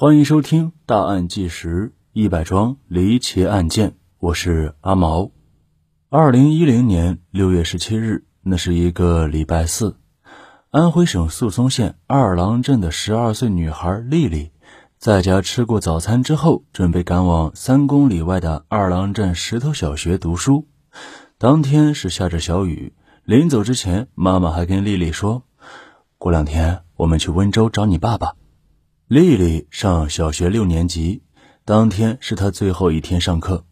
欢迎收听《大案纪实：一百桩离奇案件》，我是阿毛。二零一零年六月十七日，那是一个礼拜四，安徽省宿松县二郎镇的十二岁女孩丽丽，在家吃过早餐之后，准备赶往三公里外的二郎镇石头小学读书。当天是下着小雨，临走之前，妈妈还跟丽丽说：“过两天我们去温州找你爸爸。”丽丽上小学六年级，当天是她最后一天上课。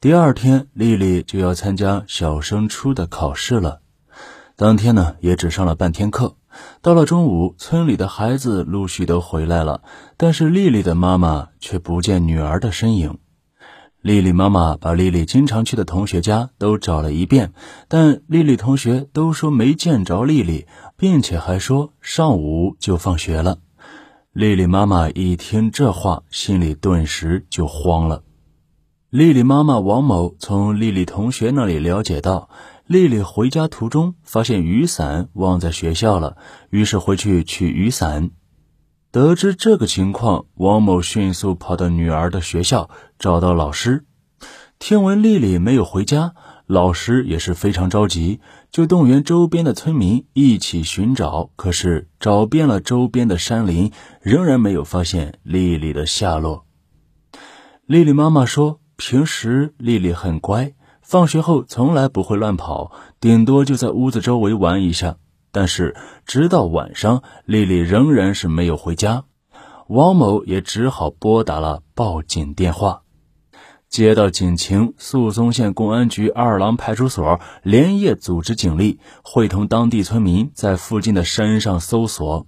第二天，丽丽就要参加小升初的考试了。当天呢，也只上了半天课。到了中午，村里的孩子陆续都回来了，但是丽丽的妈妈却不见女儿的身影。丽丽妈妈把丽丽经常去的同学家都找了一遍，但丽丽同学都说没见着丽丽，并且还说上午就放学了。丽丽妈妈一听这话，心里顿时就慌了。丽丽妈妈王某从丽丽同学那里了解到，丽丽回家途中发现雨伞忘在学校了，于是回去取雨伞。得知这个情况，王某迅速跑到女儿的学校，找到老师。听闻丽丽没有回家。老师也是非常着急，就动员周边的村民一起寻找。可是找遍了周边的山林，仍然没有发现丽丽的下落。丽丽妈妈说：“平时丽丽很乖，放学后从来不会乱跑，顶多就在屋子周围玩一下。但是直到晚上，丽丽仍然是没有回家。”王某也只好拨打了报警电话。接到警情，宿松县公安局二郎派出所连夜组织警力，会同当地村民在附近的山上搜索。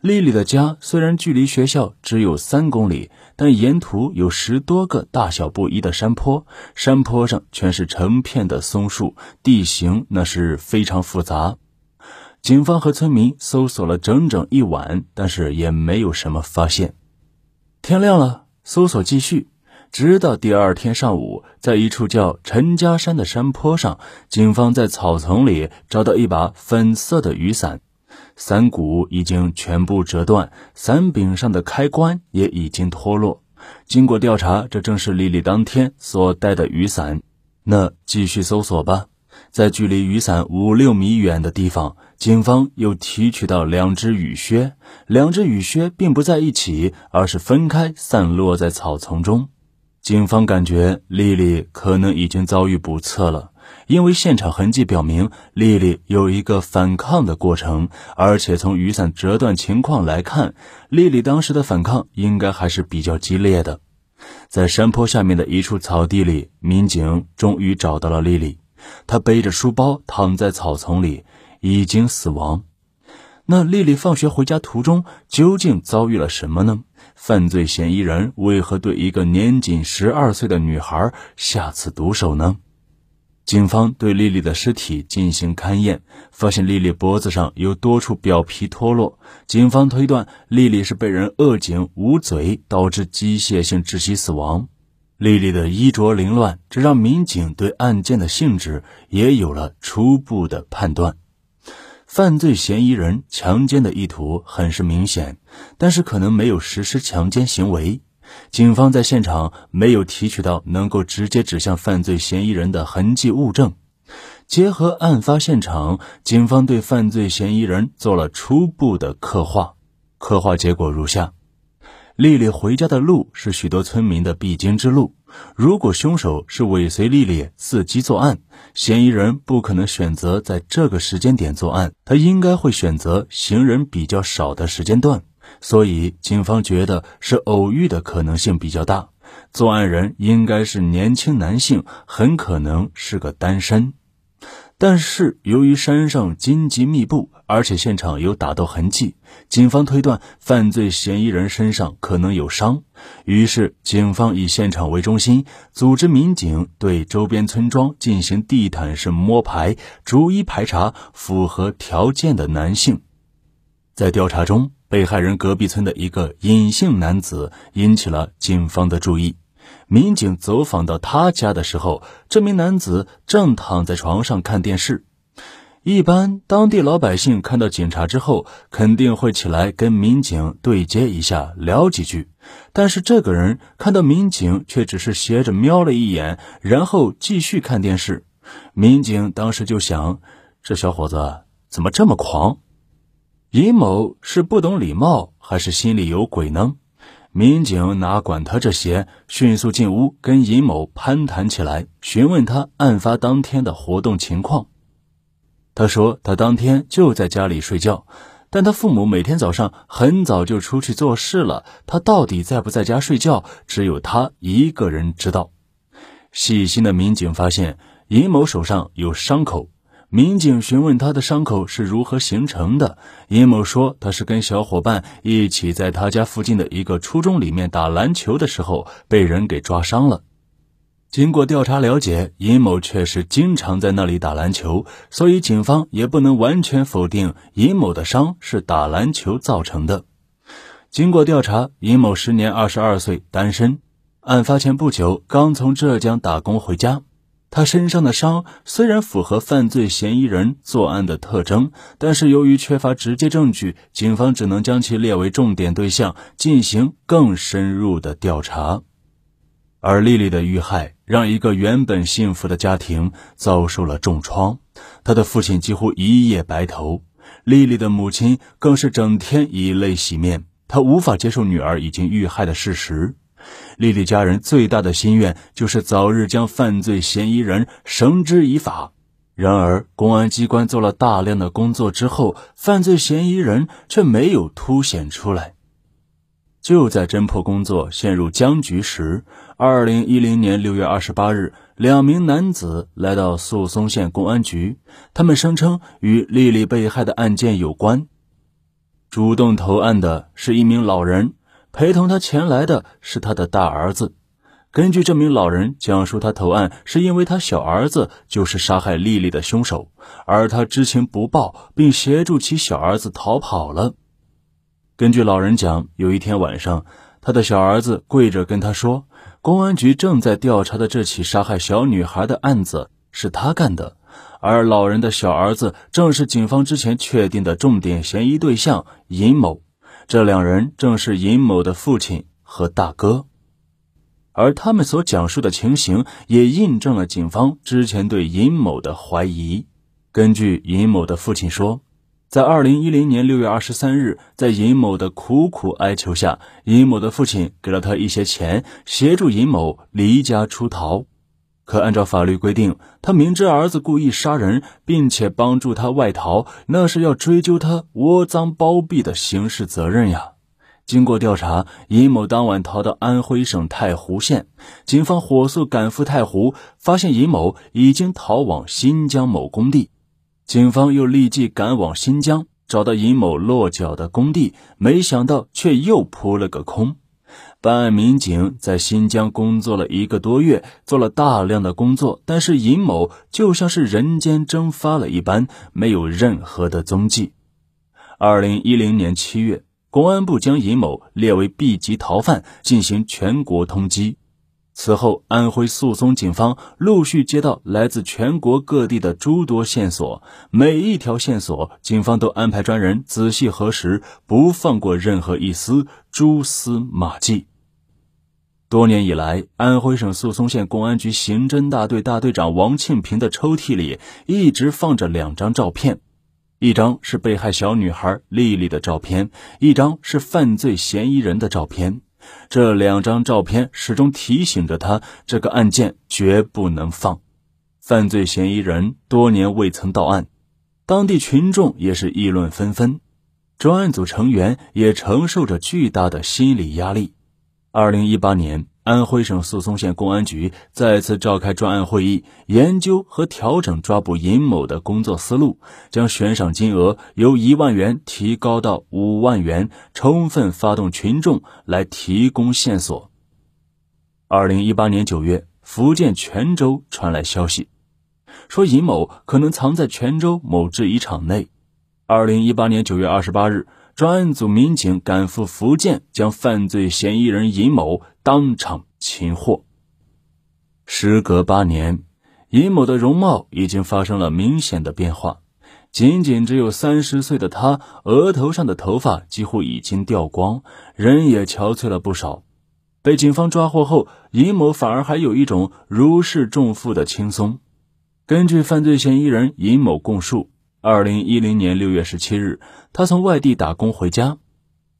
丽丽的家虽然距离学校只有三公里，但沿途有十多个大小不一的山坡，山坡上全是成片的松树，地形那是非常复杂。警方和村民搜索了整整一晚，但是也没有什么发现。天亮了，搜索继续。直到第二天上午，在一处叫陈家山的山坡上，警方在草丛里找到一把粉色的雨伞，伞骨已经全部折断，伞柄上的开关也已经脱落。经过调查，这正是丽丽当天所带的雨伞。那继续搜索吧，在距离雨伞五六米远的地方，警方又提取到两只雨靴，两只雨靴并不在一起，而是分开散落在草丛中。警方感觉丽丽可能已经遭遇不测了，因为现场痕迹表明丽丽有一个反抗的过程，而且从雨伞折断情况来看，丽丽当时的反抗应该还是比较激烈的。在山坡下面的一处草地里，民警终于找到了丽丽，她背着书包躺在草丛里，已经死亡。那丽丽放学回家途中究竟遭遇了什么呢？犯罪嫌疑人为何对一个年仅十二岁的女孩下此毒手呢？警方对丽丽的尸体进行勘验，发现丽丽脖子上有多处表皮脱落。警方推断丽丽是被人扼颈捂嘴，导致机械性窒息死亡。丽丽的衣着凌乱，这让民警对案件的性质也有了初步的判断。犯罪嫌疑人强奸的意图很是明显，但是可能没有实施强奸行为。警方在现场没有提取到能够直接指向犯罪嫌疑人的痕迹物证。结合案发现场，警方对犯罪嫌疑人做了初步的刻画。刻画结果如下：丽丽回家的路是许多村民的必经之路。如果凶手是尾随丽丽伺机作案，嫌疑人不可能选择在这个时间点作案，他应该会选择行人比较少的时间段。所以，警方觉得是偶遇的可能性比较大。作案人应该是年轻男性，很可能是个单身。但是由于山上荆棘密布，而且现场有打斗痕迹，警方推断犯罪嫌疑人身上可能有伤。于是，警方以现场为中心，组织民警对周边村庄进行地毯式摸排，逐一排查符合条件的男性。在调查中，被害人隔壁村的一个隐姓男子引起了警方的注意。民警走访到他家的时候，这名男子正躺在床上看电视。一般当地老百姓看到警察之后，肯定会起来跟民警对接一下，聊几句。但是这个人看到民警，却只是斜着瞄了一眼，然后继续看电视。民警当时就想：这小伙子怎么这么狂？尹某是不懂礼貌，还是心里有鬼呢？民警哪管他这些，迅速进屋跟尹某攀谈起来，询问他案发当天的活动情况。他说他当天就在家里睡觉，但他父母每天早上很早就出去做事了，他到底在不在家睡觉，只有他一个人知道。细心的民警发现尹某手上有伤口。民警询问他的伤口是如何形成的，尹某说他是跟小伙伴一起在他家附近的一个初中里面打篮球的时候被人给抓伤了。经过调查了解，尹某确实经常在那里打篮球，所以警方也不能完全否定尹某的伤是打篮球造成的。经过调查，尹某时年二十二岁，单身，案发前不久刚从浙江打工回家。他身上的伤虽然符合犯罪嫌疑人作案的特征，但是由于缺乏直接证据，警方只能将其列为重点对象，进行更深入的调查。而丽丽的遇害让一个原本幸福的家庭遭受了重创，她的父亲几乎一夜白头，丽丽的母亲更是整天以泪洗面，她无法接受女儿已经遇害的事实。丽丽家人最大的心愿就是早日将犯罪嫌疑人绳之以法。然而，公安机关做了大量的工作之后，犯罪嫌疑人却没有凸显出来。就在侦破工作陷入僵局时，二零一零年六月二十八日，两名男子来到宿松县公安局，他们声称与丽丽被害的案件有关。主动投案的是一名老人。陪同他前来的是他的大儿子。根据这名老人讲述，他投案是因为他小儿子就是杀害丽丽的凶手，而他知情不报，并协助其小儿子逃跑了。根据老人讲，有一天晚上，他的小儿子跪着跟他说：“公安局正在调查的这起杀害小女孩的案子是他干的。”而老人的小儿子正是警方之前确定的重点嫌疑对象尹某。这两人正是尹某的父亲和大哥，而他们所讲述的情形也印证了警方之前对尹某的怀疑。根据尹某的父亲说，在二零一零年六月二十三日，在尹某的苦苦哀求下，尹某的父亲给了他一些钱，协助尹某离家出逃。可按照法律规定，他明知儿子故意杀人，并且帮助他外逃，那是要追究他窝赃包庇的刑事责任呀。经过调查，尹某当晚逃到安徽省太湖县，警方火速赶赴太湖，发现尹某已经逃往新疆某工地。警方又立即赶往新疆，找到尹某落脚的工地，没想到却又扑了个空。办案民警在新疆工作了一个多月，做了大量的工作，但是尹某就像是人间蒸发了一般，没有任何的踪迹。二零一零年七月，公安部将尹某列为 B 级逃犯，进行全国通缉。此后，安徽宿松警方陆续接到来自全国各地的诸多线索，每一条线索，警方都安排专人仔细核实，不放过任何一丝蛛丝马迹。多年以来，安徽省宿松县公安局刑侦大队大队长王庆平的抽屉里一直放着两张照片，一张是被害小女孩丽丽的照片，一张是犯罪嫌疑人的照片。这两张照片始终提醒着他，这个案件绝不能放。犯罪嫌疑人多年未曾到案，当地群众也是议论纷纷，专案组成员也承受着巨大的心理压力。二零一八年。安徽省宿松县公安局再次召开专案会议，研究和调整抓捕尹某的工作思路，将悬赏金额由一万元提高到五万元，充分发动群众来提供线索。二零一八年九月，福建泉州传来消息，说尹某可能藏在泉州某制衣厂内。二零一八年九月二十八日。专案组民警赶赴福建，将犯罪嫌疑人尹某当场擒获。时隔八年，尹某的容貌已经发生了明显的变化。仅仅只有三十岁的他，额头上的头发几乎已经掉光，人也憔悴了不少。被警方抓获后，尹某反而还有一种如释重负的轻松。根据犯罪嫌疑人尹某供述，二零一零年六月十七日，他从外地打工回家，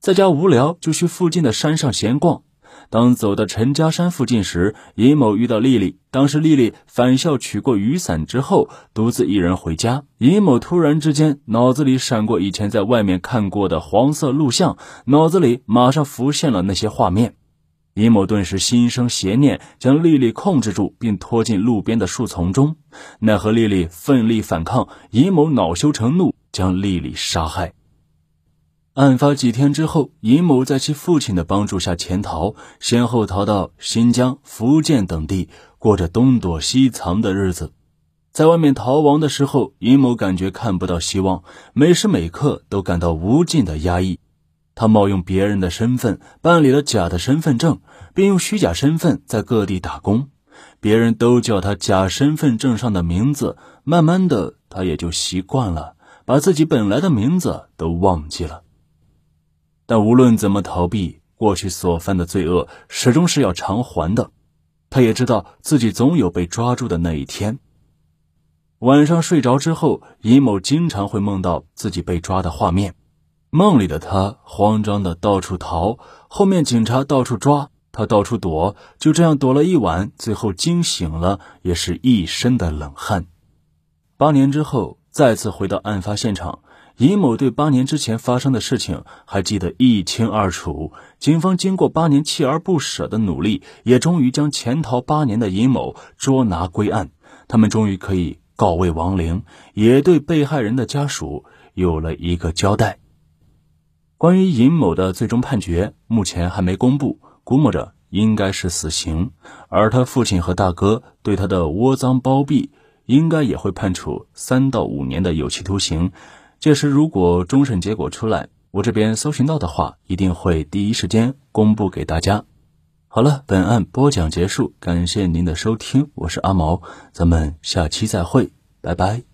在家无聊就去附近的山上闲逛。当走到陈家山附近时，尹某遇到丽丽。当时丽丽返校取过雨伞之后，独自一人回家。尹某突然之间脑子里闪过以前在外面看过的黄色录像，脑子里马上浮现了那些画面。尹某顿时心生邪念，将丽丽控制住，并拖进路边的树丛中。奈何丽丽奋力反抗，尹某恼羞成怒，将丽丽杀害。案发几天之后，尹某在其父亲的帮助下潜逃，先后逃到新疆、福建等地，过着东躲西藏的日子。在外面逃亡的时候，尹某感觉看不到希望，每时每刻都感到无尽的压抑。他冒用别人的身份办理了假的身份证，并用虚假身份在各地打工，别人都叫他假身份证上的名字。慢慢的，他也就习惯了，把自己本来的名字都忘记了。但无论怎么逃避，过去所犯的罪恶始终是要偿还的。他也知道自己总有被抓住的那一天。晚上睡着之后，尹某经常会梦到自己被抓的画面。梦里的他慌张的到处逃，后面警察到处抓，他到处躲，就这样躲了一晚，最后惊醒了，也是一身的冷汗。八年之后，再次回到案发现场。尹某对八年之前发生的事情还记得一清二楚。警方经过八年锲而不舍的努力，也终于将潜逃八年的尹某捉拿归案。他们终于可以告慰亡灵，也对被害人的家属有了一个交代。关于尹某的最终判决，目前还没公布，估摸着应该是死刑。而他父亲和大哥对他的窝赃包庇，应该也会判处三到五年的有期徒刑。届时，如果终审结果出来，我这边搜寻到的话，一定会第一时间公布给大家。好了，本案播讲结束，感谢您的收听，我是阿毛，咱们下期再会，拜拜。